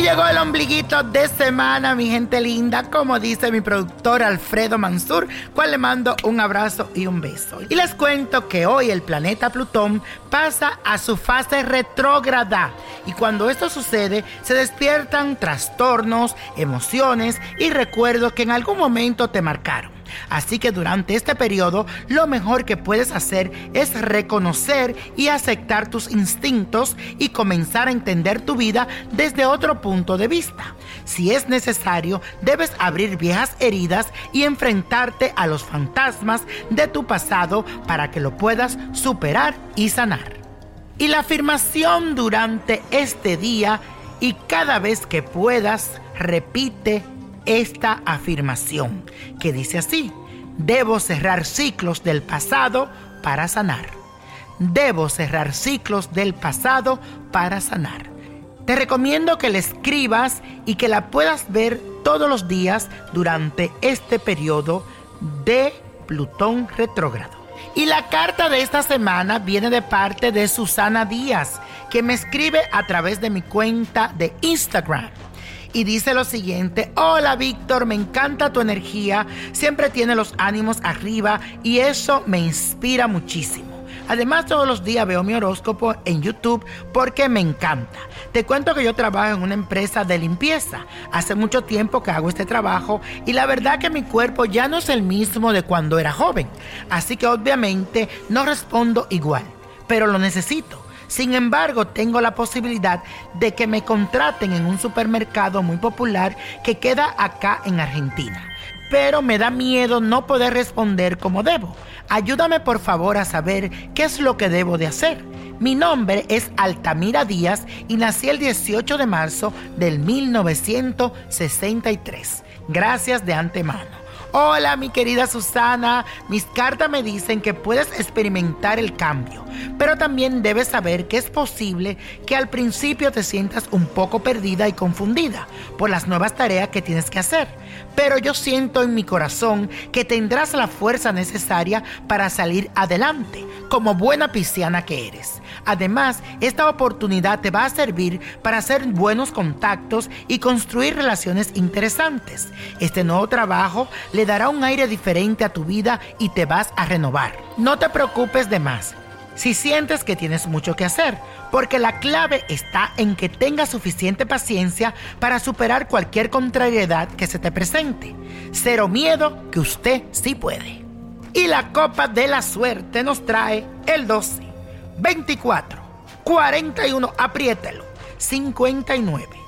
Llegó el ombliguito de semana, mi gente linda, como dice mi productor Alfredo Mansur, cual le mando un abrazo y un beso. Y les cuento que hoy el planeta Plutón pasa a su fase retrógrada. Y cuando esto sucede, se despiertan trastornos, emociones y recuerdos que en algún momento te marcaron. Así que durante este periodo lo mejor que puedes hacer es reconocer y aceptar tus instintos y comenzar a entender tu vida desde otro punto de vista. Si es necesario, debes abrir viejas heridas y enfrentarte a los fantasmas de tu pasado para que lo puedas superar y sanar. Y la afirmación durante este día y cada vez que puedas, repite esta afirmación que dice así, debo cerrar ciclos del pasado para sanar. Debo cerrar ciclos del pasado para sanar. Te recomiendo que la escribas y que la puedas ver todos los días durante este periodo de Plutón retrógrado. Y la carta de esta semana viene de parte de Susana Díaz, que me escribe a través de mi cuenta de Instagram y dice lo siguiente, hola Víctor, me encanta tu energía, siempre tiene los ánimos arriba y eso me inspira muchísimo. Además, todos los días veo mi horóscopo en YouTube porque me encanta. Te cuento que yo trabajo en una empresa de limpieza. Hace mucho tiempo que hago este trabajo y la verdad que mi cuerpo ya no es el mismo de cuando era joven. Así que obviamente no respondo igual, pero lo necesito. Sin embargo, tengo la posibilidad de que me contraten en un supermercado muy popular que queda acá en Argentina. Pero me da miedo no poder responder como debo. Ayúdame por favor a saber qué es lo que debo de hacer. Mi nombre es Altamira Díaz y nací el 18 de marzo del 1963. Gracias de antemano. Hola mi querida Susana, mis cartas me dicen que puedes experimentar el cambio, pero también debes saber que es posible que al principio te sientas un poco perdida y confundida por las nuevas tareas que tienes que hacer. Pero yo siento en mi corazón que tendrás la fuerza necesaria para salir adelante, como buena pisciana que eres. Además, esta oportunidad te va a servir para hacer buenos contactos y construir relaciones interesantes. Este nuevo trabajo le dará un aire diferente a tu vida y te vas a renovar. No te preocupes de más si sientes que tienes mucho que hacer, porque la clave está en que tengas suficiente paciencia para superar cualquier contrariedad que se te presente. Cero miedo que usted sí puede. Y la copa de la suerte nos trae el 12, 24, 41, apriételo, 59,